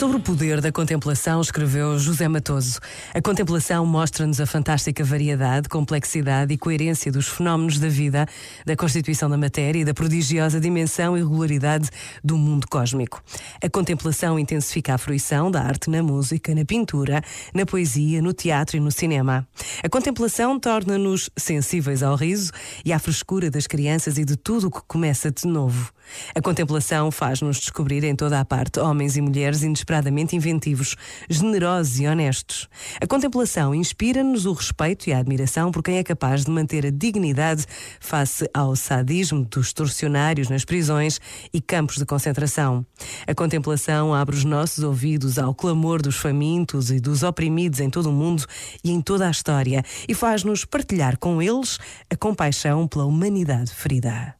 Sobre o poder da contemplação, escreveu José Matoso. A contemplação mostra-nos a fantástica variedade, complexidade e coerência dos fenómenos da vida, da constituição da matéria e da prodigiosa dimensão e regularidade do mundo cósmico. A contemplação intensifica a fruição da arte na música, na pintura, na poesia, no teatro e no cinema. A contemplação torna-nos sensíveis ao riso e à frescura das crianças e de tudo o que começa de novo. A contemplação faz-nos descobrir em toda a parte homens e mulheres inesperadamente inventivos, generosos e honestos. A contemplação inspira-nos o respeito e a admiração por quem é capaz de manter a dignidade face ao sadismo dos torcionários nas prisões e campos de concentração. A contemplação abre os nossos ouvidos ao clamor dos famintos e dos oprimidos em todo o mundo e em toda a história e faz-nos partilhar com eles a compaixão pela humanidade ferida.